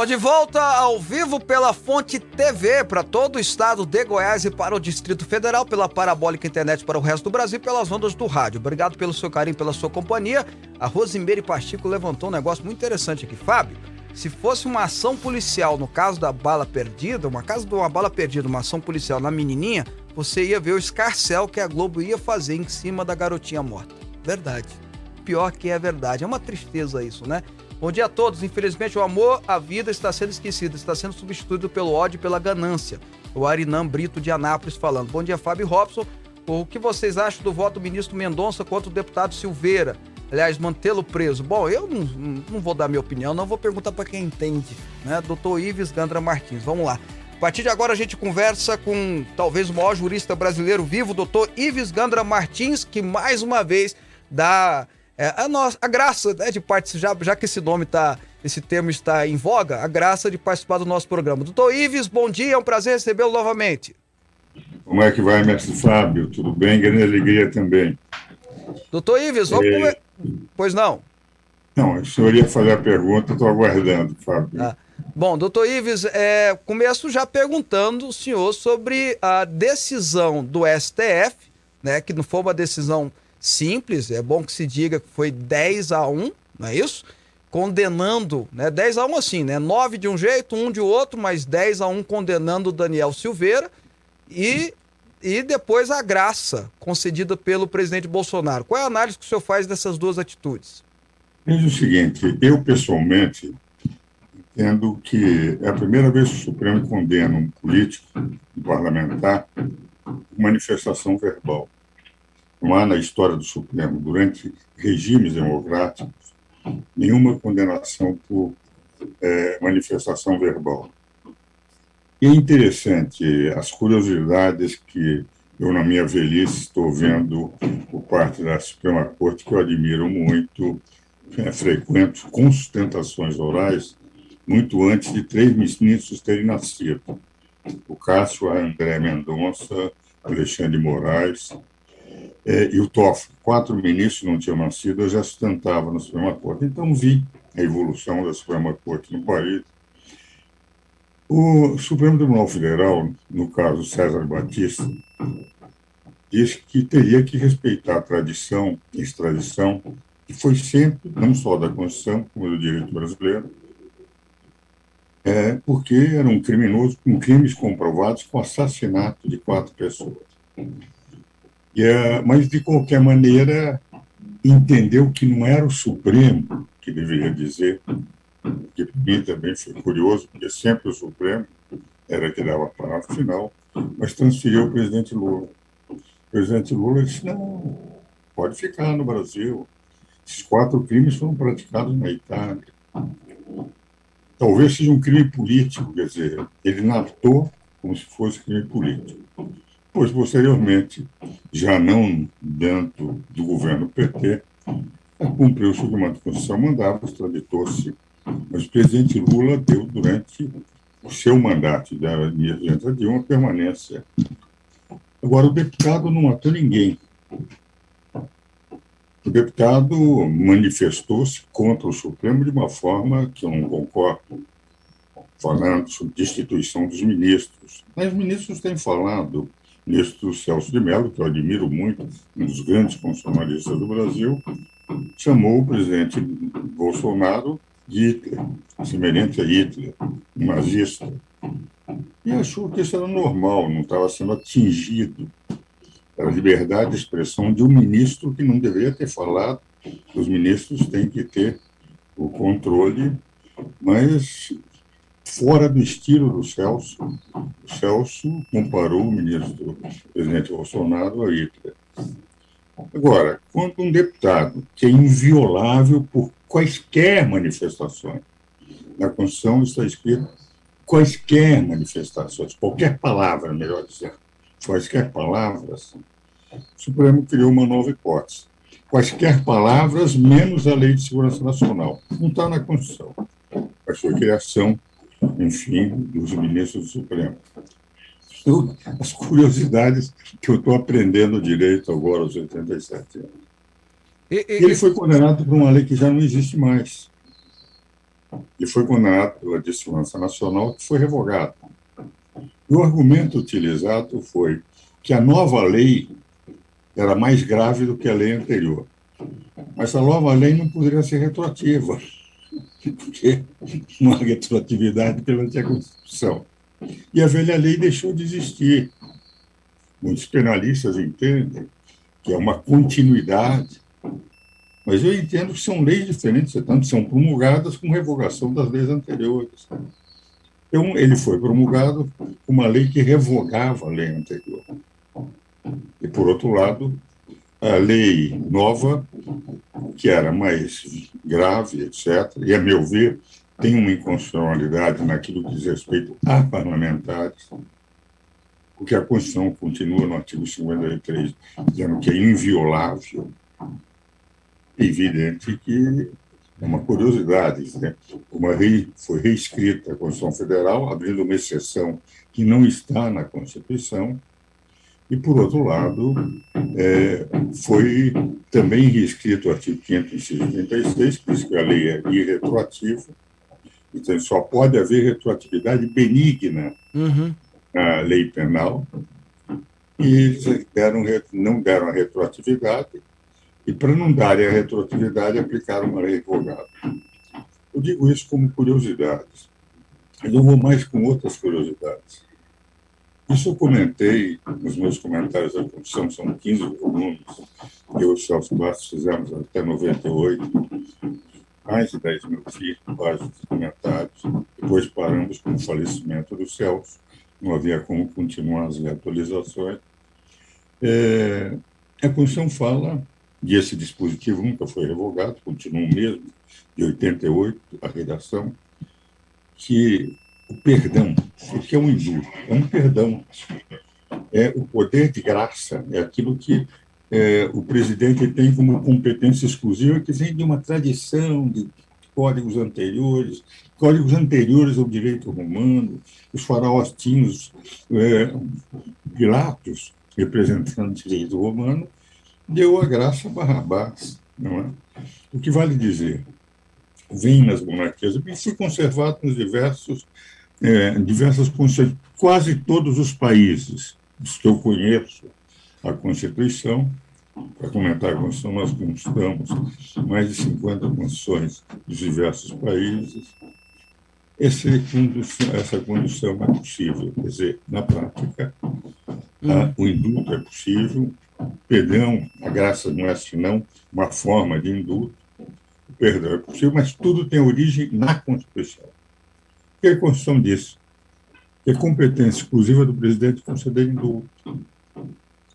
Bom, de volta ao vivo pela Fonte TV para todo o estado de Goiás e para o Distrito Federal, pela Parabólica Internet para o resto do Brasil pelas ondas do rádio. Obrigado pelo seu carinho, pela sua companhia. A Rosimeire Pastico levantou um negócio muito interessante aqui. Fábio, se fosse uma ação policial no caso da bala perdida, uma caso de uma bala perdida, uma ação policial na menininha, você ia ver o escarcel que a Globo ia fazer em cima da garotinha morta. Verdade. Pior que é verdade. É uma tristeza isso, né? Bom dia a todos. Infelizmente, o amor à vida está sendo esquecido, está sendo substituído pelo ódio e pela ganância. O Arinam Brito de Anápolis falando. Bom dia, Fábio Robson. O que vocês acham do voto do ministro Mendonça contra o deputado Silveira? Aliás, mantê-lo preso. Bom, eu não, não, vou dar minha opinião, não vou perguntar para quem entende, né? Doutor Ives Gandra Martins. Vamos lá. A partir de agora a gente conversa com talvez o maior jurista brasileiro vivo, doutor Ives Gandra Martins, que mais uma vez dá é, a, nossa, a graça né, de participar, já, já que esse nome tá, esse termo está em voga, a graça de participar do nosso programa. Doutor Ives, bom dia, é um prazer recebê-lo novamente. Como é que vai, mestre Fábio? Tudo bem? Grande alegria também. Doutor Ives, vamos é... Pois não? Não, o senhor ia fazer a pergunta, estou aguardando, Fábio. Ah. Bom, doutor Ives, é, começo já perguntando o senhor sobre a decisão do STF, né, que não foi uma decisão simples, é bom que se diga que foi 10 a 1, não é isso? condenando, né? 10 a 1 assim, né? 9 de um jeito, 1 de outro, mas 10 a 1 condenando Daniel Silveira e, e depois a graça concedida pelo presidente Bolsonaro. Qual é a análise que o senhor faz dessas duas atitudes? Veja o seguinte, eu pessoalmente entendo que é a primeira vez que o Supremo condena um político, um parlamentar, manifestação verbal. Não há na história do Supremo, durante regimes democráticos, nenhuma condenação por é, manifestação verbal. E é interessante as curiosidades que eu, na minha velhice, estou vendo por parte da Suprema Corte, que eu admiro muito, é, frequento com sustentações orais, muito antes de três ministros terem nascido. O Cássio André Mendonça, Alexandre Moraes é, e o Toffoli. Quatro ministros não tinham nascido, eu já sustentava na Suprema Corte. Então vi a evolução da Suprema Corte no país. O Supremo Tribunal Federal, no caso César Batista, disse que teria que respeitar a tradição, extradição, que foi sempre, não só da Constituição, como do direito brasileiro, é, porque era um criminoso com crimes comprovados com assassinato de quatro pessoas. E, é, mas, de qualquer maneira, entendeu que não era o Supremo que deveria dizer, que para mim também foi curioso, porque sempre o Supremo era que dava a palavra final, mas transferiu o presidente Lula. O presidente Lula disse: não, pode ficar no Brasil. Esses quatro crimes foram praticados na Itália talvez seja um crime político, quer dizer, ele narrou como se fosse crime político. Pois, posteriormente, já não dentro do governo PT, cumpriu-se o que a Constituição mandava, extraditou-se. Mas o presidente Lula deu, durante o seu mandato da Diante de uma permanência. Agora, o deputado não matou ninguém. O deputado manifestou-se contra o Supremo de uma forma que eu não concordo, falando sobre destituição dos ministros. Mas os ministros têm falado, ministro Celso de Mello, que eu admiro muito, um dos grandes constitucionalistas do Brasil, chamou o presidente Bolsonaro de Hitler, semelhante a Hitler, um nazista. E achou que isso era normal, não estava sendo atingido a liberdade de expressão de um ministro que não deveria ter falado. Os ministros têm que ter o controle, mas fora do estilo do Celso. O Celso comparou o ministro, o presidente Bolsonaro, a Hitler. Agora, quando um deputado que é inviolável por quaisquer manifestações, na Constituição está escrito quaisquer manifestações, qualquer palavra, melhor dizendo, quaisquer palavras, o Supremo criou uma nova hipótese. Quaisquer palavras, menos a Lei de Segurança Nacional. Não está na Constituição. Mas foi criação, enfim, dos ministros do Supremo. Então, as curiosidades que eu estou aprendendo direito agora aos 87 anos. E, e, ele foi condenado por uma lei que já não existe mais. E foi condenado pela Segurança Nacional, que foi revogada. E o argumento utilizado foi que a nova lei era mais grave do que a lei anterior. Mas a nova lei não poderia ser retroativa, porque não há retroatividade perante a Constituição. E a velha lei deixou de existir. Muitos penalistas entendem que é uma continuidade, mas eu entendo que são leis diferentes, tanto são promulgadas com revogação das leis anteriores. Então, ele foi promulgado com uma lei que revogava a lei anterior. E, por outro lado, a lei nova, que era mais grave, etc., e, a meu ver, tem uma inconstitucionalidade naquilo que diz respeito a parlamentares, porque a Constituição continua no artigo 53, dizendo que é inviolável. É evidente que é uma curiosidade, né? uma lei foi reescrita a Constituição Federal, abrindo uma exceção que não está na Constituição, e, por outro lado, é, foi também reescrito o artigo 536, que diz que a lei é irretroativa, então só pode haver retroatividade benigna uhum. na lei penal, e eles deram, não deram a retroatividade, e para não darem a retroatividade, aplicaram uma lei revogada. Eu digo isso como curiosidades. Eu vou mais com outras curiosidades. Isso eu comentei nos meus comentários da comissão, são 15 volumes, eu e o Celso Bastos fizemos até 98, mais de 10 mil páginas de comentários. Depois paramos com o falecimento do Celso, não havia como continuar as atualizações. É, a Constituição fala, e esse dispositivo nunca foi revogado, continua o mesmo, de 88, a redação, que o perdão, o que é um indulto? É um perdão. É o poder de graça, é aquilo que é, o presidente tem como competência exclusiva, que vem de uma tradição de códigos anteriores, códigos anteriores ao direito romano, os faraós tinham é, Pilatos, representando o direito romano, deu a graça a Barrabás, não é? O que vale dizer, vem nas monarquias, e foi conservado nos diversos é, diversas constituições, quase todos os países dos que eu conheço a Constituição, para comentar a Constituição, nós constamos mais de 50 constituições dos diversos países. Esse, essa condição é possível, quer dizer, na prática, a, o indulto é possível, o perdão, a graça não é senão uma forma de indulto, o perdão é possível, mas tudo tem origem na Constituição que a Constituição diz? Que é competência exclusiva do presidente conceder indulto,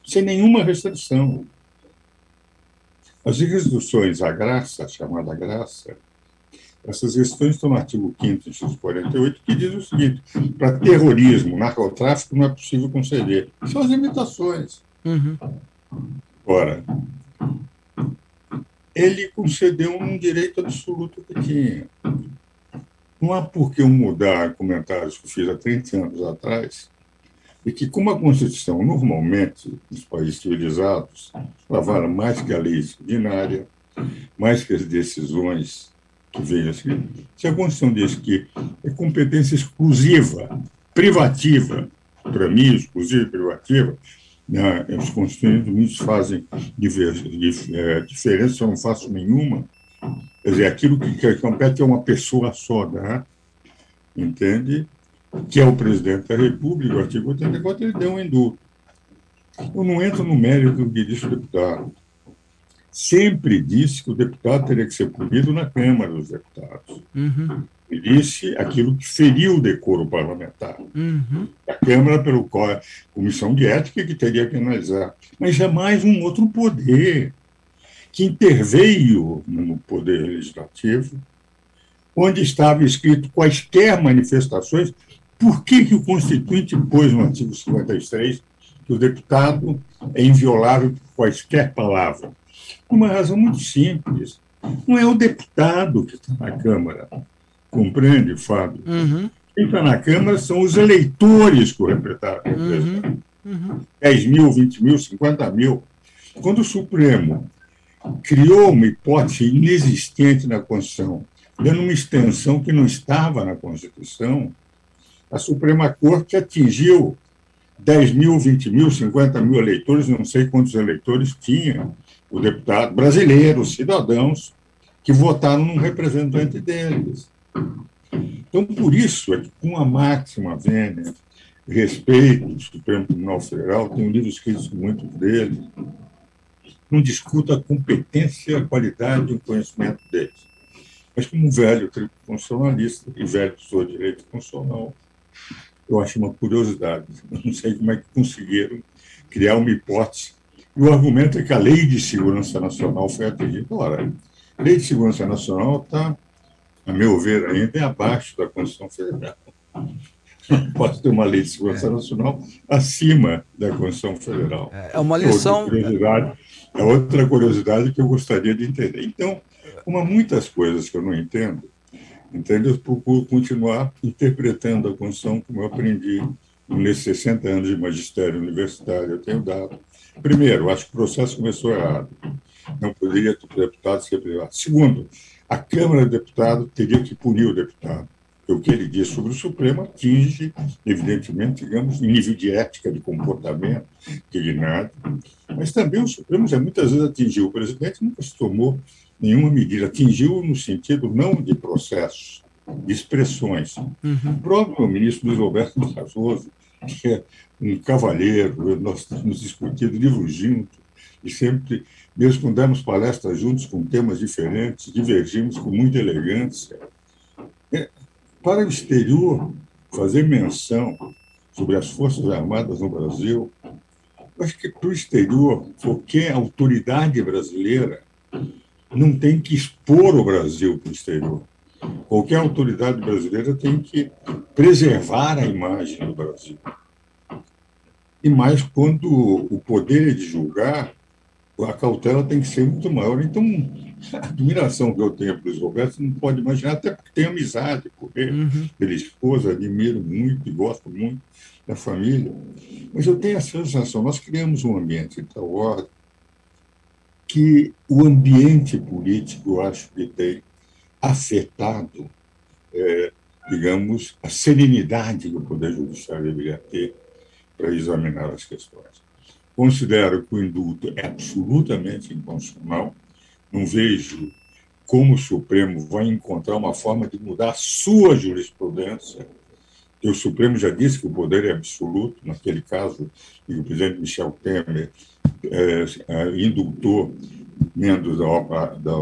sem nenhuma restrição. As restrições à graça, chamada graça, essas restrições estão no artigo 5 inciso 48, que diz o seguinte: para terrorismo, narcotráfico, não é possível conceder. São as limitações. Uhum. Ora, ele concedeu um direito absoluto que tinha. Não há por que mudar comentários que eu fiz há 30 anos atrás, e que, como a Constituição, normalmente, nos países civilizados, ela vale mais que a lei extraordinária, mais que as decisões que vêm assim. Se a Constituição diz que é competência exclusiva, privativa, para mim, exclusiva e privativa, né, os constituintes fazem é, diferença, eu não faço nenhuma, Quer dizer, aquilo que, que compete é uma pessoa só, né? entende? Que é o presidente da República, o artigo 84, ele deu um indulto. Eu não entro no mérito do que disse o deputado. Sempre disse que o deputado teria que ser punido na Câmara dos Deputados. Uhum. Ele disse aquilo que feriu o decoro parlamentar. Uhum. A Câmara, pelo qual a Comissão de Ética, que teria que analisar. Mas jamais um outro poder que interveio no Poder Legislativo, onde estava escrito quaisquer manifestações, por que, que o Constituinte pôs no artigo 53 que o deputado é inviolável por quaisquer palavra? Uma razão muito simples. Não é o deputado que está na Câmara, compreende, Fábio? Uhum. Quem está na Câmara são os eleitores que o representam. Uhum. Uhum. 10 mil, 20 mil, 50 mil. Quando o Supremo criou uma hipótese inexistente na Constituição, dando uma extensão que não estava na Constituição, a Suprema Corte atingiu 10 mil, 20 mil, 50 mil eleitores, não sei quantos eleitores tinha o deputado brasileiro, cidadãos, que votaram num representante deles. Então, por isso é que, com a máxima vênia, respeito do Supremo Tribunal Federal, tem um livro escrito muito dele, não discuto a competência e a qualidade do conhecimento deles. Mas, como velho constitucionalista e velho professor de direito constitucional, eu acho uma curiosidade. Não sei como é que conseguiram criar uma hipótese. E o argumento é que a Lei de Segurança Nacional foi atingida. Ora, a Lei de Segurança Nacional está, a meu ver, ainda abaixo da Constituição Federal. Pode ter uma lei de segurança é. nacional acima da Constituição Federal. É uma lição. É outra curiosidade que eu gostaria de entender. Então, como há muitas coisas que eu não entendo, entendo, eu procuro continuar interpretando a Constituição como eu aprendi nesses 60 anos de magistério universitário. Eu tenho dado. Primeiro, acho que o processo começou errado. Não poderia ter deputado ser privado. Segundo, a Câmara de Deputados teria que punir o deputado o que ele diz sobre o Supremo atinge, evidentemente, digamos, nível de ética, de comportamento, dignidade, mas também o Supremo já muitas vezes atingiu. O presidente nunca se tomou nenhuma medida, atingiu no sentido não de processos, de expressões. Uhum. O próprio ministro Luiz Roberto Barroso, que é um cavalheiro, nós temos discutido juntos, e sempre, mesmo quando demos palestras juntos com temas diferentes, divergimos com muita elegância. É, para o exterior, fazer menção sobre as Forças Armadas no Brasil, acho que para o exterior, qualquer autoridade brasileira não tem que expor o Brasil para o exterior. Qualquer autoridade brasileira tem que preservar a imagem do Brasil. E mais quando o poder é de julgar, a cautela tem que ser muito maior. Então, a admiração que eu tenho para os Roberto, não pode imaginar, até porque tenho amizade por ele, uhum. pela esposa, admiro muito e gosto muito da família. Mas eu tenho a sensação, nós criamos um ambiente de tal ordem que o ambiente político, eu acho que tem afetado, é, digamos, a serenidade que o Poder Judiciário deveria ter para examinar as questões. Considero que o indulto é absolutamente inconstitucional. Não vejo como o Supremo vai encontrar uma forma de mudar sua jurisprudência. E o Supremo já disse que o poder é absoluto, naquele caso, e o presidente Michel Temer é, é, indultou membros da, da,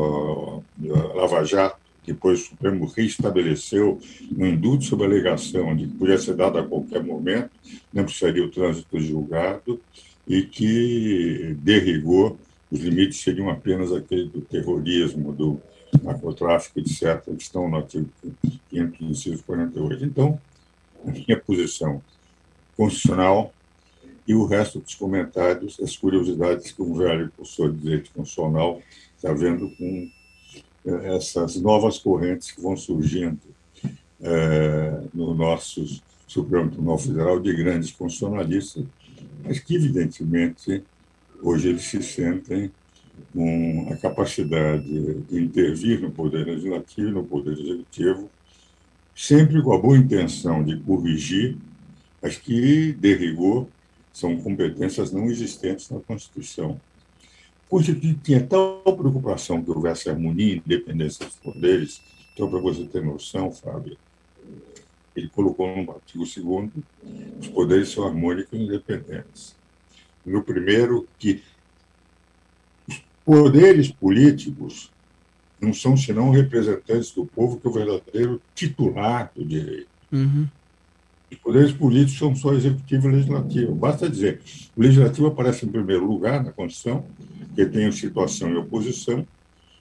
da Lava Jato, depois o Supremo reestabeleceu no indulto sob a alegação de que podia ser dado a qualquer momento, não precisaria o trânsito julgado, e que, de rigor, os limites seriam apenas aquele do terrorismo, do narcotráfico, etc., que estão no artigo 548. Então, a minha posição constitucional e o resto dos comentários, as curiosidades que um velho professor de direito constitucional está vendo com eh, essas novas correntes que vão surgindo é, no nosso Supremo Tribunal Federal de grandes constitucionalistas mas que, evidentemente, hoje eles se sentem com a capacidade de intervir no Poder Legislativo e no Poder Executivo, sempre com a boa intenção de corrigir as que, de rigor, são competências não existentes na Constituição. A Constituição tinha tal preocupação que houvesse harmonia e independência dos poderes, então, para você ter noção, Fábio, ele colocou no artigo 2 os poderes são harmônicos e independentes. No primeiro, que os poderes políticos não são senão representantes do povo, que é o verdadeiro titular do direito. Uhum. Os poderes políticos são só executivo e legislativo. Basta dizer, o legislativo aparece em primeiro lugar na Constituição, que tem situação e oposição,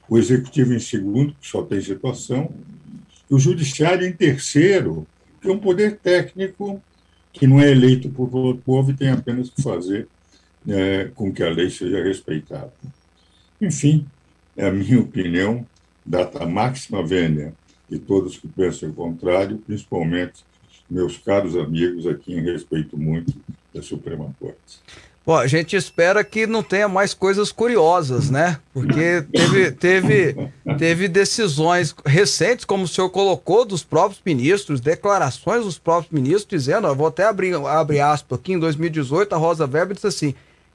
o executivo em segundo, que só tem situação, e o judiciário em terceiro, que é um poder técnico que não é eleito por povo e tem apenas que fazer é, com que a lei seja respeitada. Enfim, é a minha opinião, data máxima vênia de todos que pensam o contrário, principalmente meus caros amigos a quem respeito muito da Suprema Corte. Bom, a gente espera que não tenha mais coisas curiosas, né? Porque teve, teve, teve decisões recentes, como o senhor colocou, dos próprios ministros, declarações dos próprios ministros, dizendo, eu vou até abrir, abrir aspas aqui, em 2018, a Rosa Weber disse assim,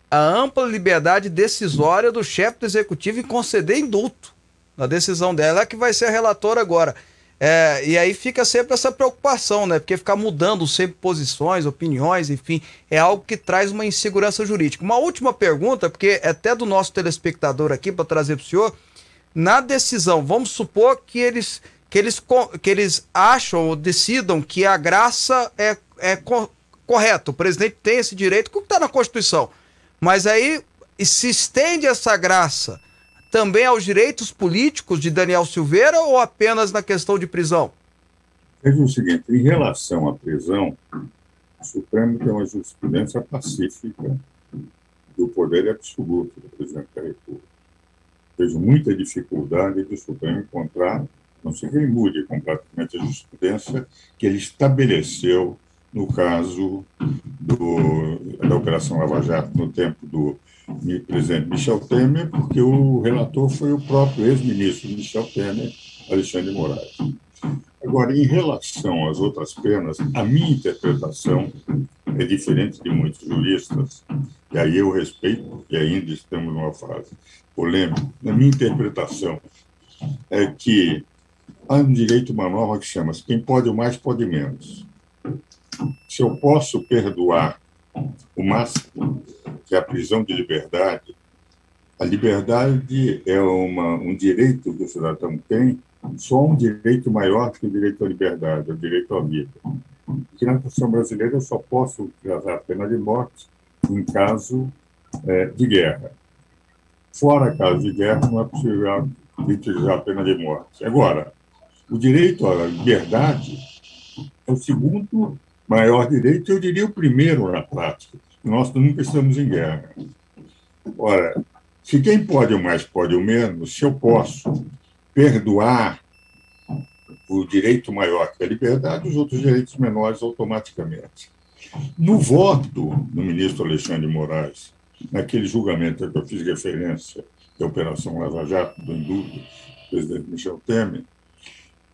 a ampla liberdade decisória do chefe do executivo em conceder indulto. Na decisão dela, que vai ser a relatora agora. É, e aí fica sempre essa preocupação, né? Porque ficar mudando sempre posições, opiniões, enfim, é algo que traz uma insegurança jurídica. Uma última pergunta, porque é até do nosso telespectador aqui, para trazer para o senhor. Na decisão, vamos supor que eles, que eles, que eles acham ou decidam que a graça é, é co correta, o presidente tem esse direito, que está na Constituição. Mas aí se estende essa graça também aos direitos políticos de Daniel Silveira ou apenas na questão de prisão? Veja o seguinte: em relação à prisão, o Supremo tem uma jurisprudência pacífica do poder absoluto do presidente da República. Vejo muita dificuldade do Supremo encontrar, não sei que mude completamente a jurisprudência que ele estabeleceu no caso do, da Operação Lava Jato, no tempo do presidente Michel Temer, porque o relator foi o próprio ex-ministro Michel Temer, Alexandre Moraes. Agora, em relação às outras penas, a minha interpretação é diferente de muitos juristas, e aí eu respeito, e ainda estamos numa fase polêmica. Na minha interpretação, é que há um direito, uma norma que chama quem pode mais, pode menos. Se eu posso perdoar o máximo, que é a prisão de liberdade, a liberdade é uma, um direito que o cidadão tem, só um direito maior que o direito à liberdade, é o direito à vida. Aqui na Constituição brasileira eu só posso tratar a pena de morte em caso é, de guerra. Fora caso de guerra, não é possível utilizar a pena de morte. Agora, o direito à liberdade é o segundo maior direito, eu diria o primeiro na prática. Nós nunca estamos em guerra. Ora, se quem pode o mais pode o menos, se eu posso perdoar o direito maior que é a liberdade, os outros direitos menores automaticamente. No voto do ministro Alexandre Moraes, naquele julgamento que eu fiz referência da Operação Lava Jato, do indulto do presidente Michel Temer,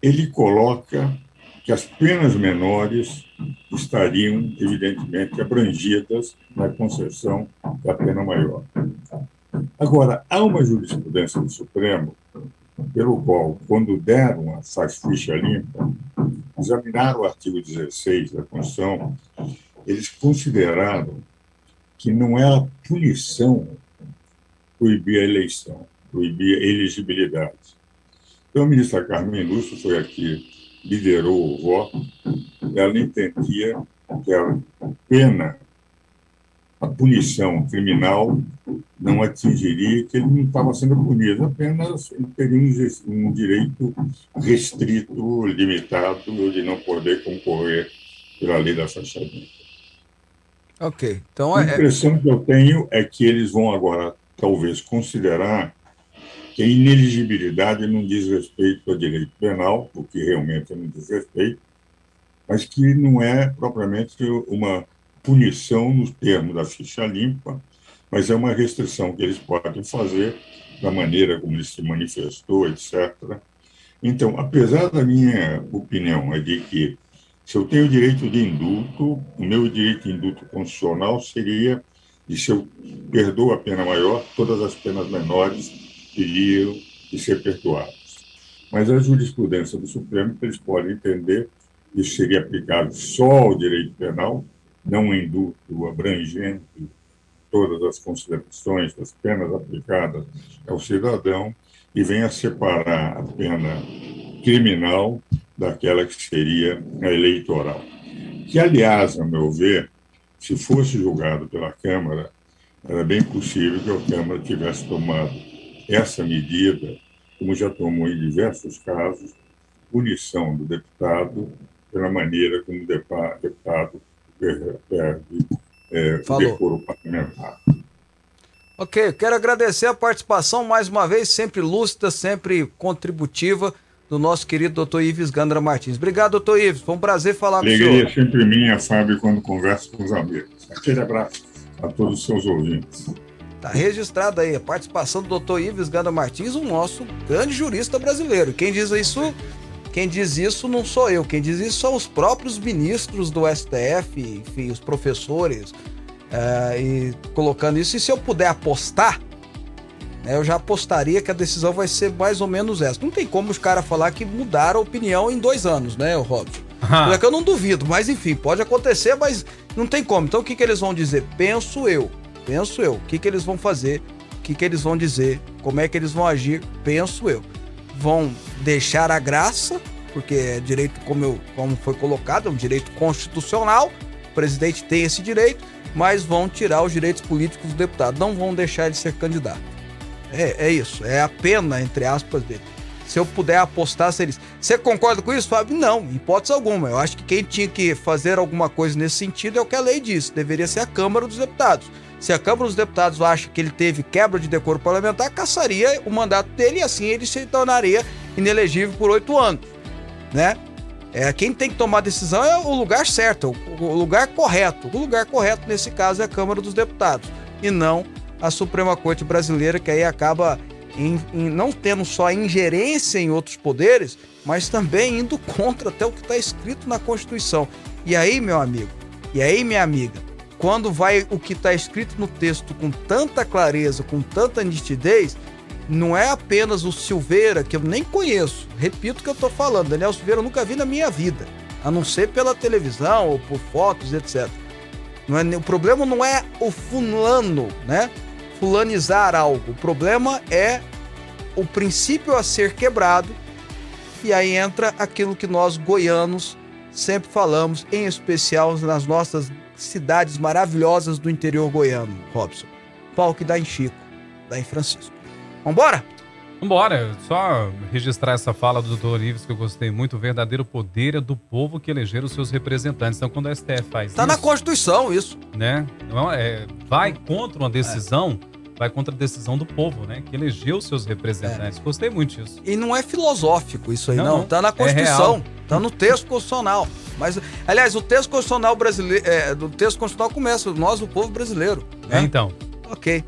ele coloca que as penas menores estariam, evidentemente, abrangidas na concessão da pena maior. Agora, há uma jurisprudência do Supremo pelo qual, quando deram a ficha limpa, examinaram o artigo 16 da Constituição, eles consideraram que não era punição proibir a eleição, proibir a elegibilidade. Então, a ministra Carmen Lúcio foi aqui, liderou o voto, ela entendia que a pena a punição criminal não atingiria, que ele não estava sendo punido, apenas ele teria um, um direito restrito, limitado, de não poder concorrer pela lei da fachadinha. Ok. Então, a é- impressão que eu tenho é que eles vão agora, talvez, considerar que a ineligibilidade não diz respeito ao direito penal, o que realmente não diz respeito, mas que não é propriamente uma punição nos termos da ficha limpa, mas é uma restrição que eles podem fazer da maneira como ele se manifestou, etc. Então, apesar da minha opinião é de que se eu tenho direito de indulto, o meu direito de indulto constitucional seria de se eu perdoo a pena maior, todas as penas menores teriam de ser perdoadas. Mas a jurisprudência do Supremo, eles podem entender, isso seria aplicado só ao direito penal, não indulto abrangente todas as considerações das penas aplicadas ao cidadão e venha separar a pena criminal daquela que seria a eleitoral. Que, aliás, a meu ver, se fosse julgado pela Câmara, era bem possível que a Câmara tivesse tomado essa medida, como já tomou em diversos casos, punição do deputado pela maneira como o deputado perde é, decoro parlamentar. Ok, quero agradecer a participação mais uma vez, sempre lúcida, sempre contributiva, do nosso querido doutor Ives Gandra Martins. Obrigado, doutor Ives, foi um prazer falar Alegria com o senhor. Alegria sempre minha, Fábio, quando converso com os amigos. Aquele abraço a todos os seus ouvintes. Está registrado aí a participação do doutor Ives Gandra Martins, o nosso grande jurista brasileiro. Quem diz isso quem diz isso não sou eu, quem diz isso são os próprios ministros do STF, enfim, os professores, uh, e colocando isso. E se eu puder apostar, né, eu já apostaria que a decisão vai ser mais ou menos essa. Não tem como os caras falar que mudaram a opinião em dois anos, né, Robson? Ah. É que eu não duvido, mas enfim, pode acontecer, mas não tem como. Então o que, que eles vão dizer? Penso eu, penso eu. O que, que eles vão fazer? O que, que eles vão dizer? Como é que eles vão agir? Penso eu vão deixar a graça, porque é direito, como, eu, como foi colocado, é um direito constitucional, o presidente tem esse direito, mas vão tirar os direitos políticos do deputado, não vão deixar ele ser candidato. É, é isso, é a pena, entre aspas, dele. Se eu puder apostar, seria isso. Você concorda com isso, Fábio? Não, hipótese alguma. Eu acho que quem tinha que fazer alguma coisa nesse sentido é o que a lei diz, deveria ser a Câmara dos Deputados. Se a Câmara dos Deputados acha que ele teve quebra de decoro parlamentar, cassaria o mandato dele e assim ele se tornaria inelegível por oito anos, né? É, quem tem que tomar a decisão é o lugar certo, o lugar correto. O lugar correto nesse caso é a Câmara dos Deputados e não a Suprema Corte Brasileira, que aí acaba em, em não tendo só ingerência em outros poderes, mas também indo contra até o que está escrito na Constituição. E aí, meu amigo, e aí, minha amiga, quando vai o que está escrito no texto com tanta clareza, com tanta nitidez, não é apenas o Silveira, que eu nem conheço, repito o que eu estou falando, Daniel Silveira eu nunca vi na minha vida, a não ser pela televisão ou por fotos, etc. Não é, o problema não é o fulano, né? Fulanizar algo. O problema é o princípio a ser quebrado, e aí entra aquilo que nós goianos sempre falamos, em especial nas nossas cidades maravilhosas do interior goiano, Robson. Pau que dá em Chico, dá em Francisco. Vambora? Vambora, só registrar essa fala do doutor Ives que eu gostei muito. O verdadeiro poder é do povo que eleger os seus representantes. Então, quando a STF faz tá isso. na Constituição isso. Né? Não, é, vai contra uma decisão. É vai contra a decisão do povo, né? Que elegeu seus representantes. É. Gostei muito disso. E não é filosófico isso aí, não. não. Tá na é Constituição, é tá no texto constitucional. Mas, aliás, o texto constitucional brasileiro, é, do texto constitucional começa, nós, o povo brasileiro. Né? É, então. Ok.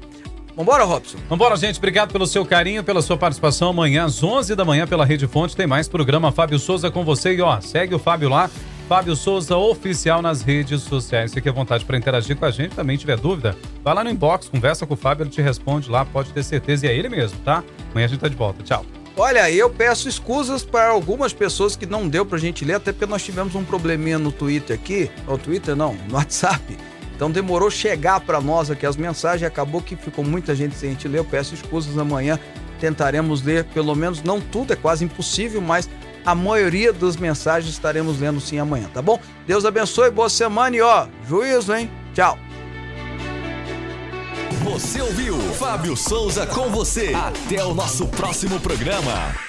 Vambora, Robson. Vambora, gente. Obrigado pelo seu carinho, pela sua participação. Amanhã, às 11 da manhã, pela Rede Fonte, tem mais programa Fábio Souza com você. E, ó, segue o Fábio lá. Fábio Souza Oficial nas redes sociais. Fique à vontade para interagir com a gente. Também tiver dúvida, vai lá no inbox, conversa com o Fábio, ele te responde lá, pode ter certeza. E é ele mesmo, tá? Amanhã a gente tá de volta. Tchau. Olha, eu peço escusas para algumas pessoas que não deu pra gente ler, até porque nós tivemos um probleminha no Twitter aqui. No Twitter não, no WhatsApp. Então demorou chegar para nós aqui as mensagens, acabou que ficou muita gente sem a gente ler. Eu peço escusas amanhã. Tentaremos ler, pelo menos não tudo, é quase impossível, mas a maioria das mensagens estaremos lendo sim amanhã, tá bom? Deus abençoe, boa semana e ó, juízo, hein? Tchau. Você ouviu Fábio Souza com você. Até o nosso próximo programa.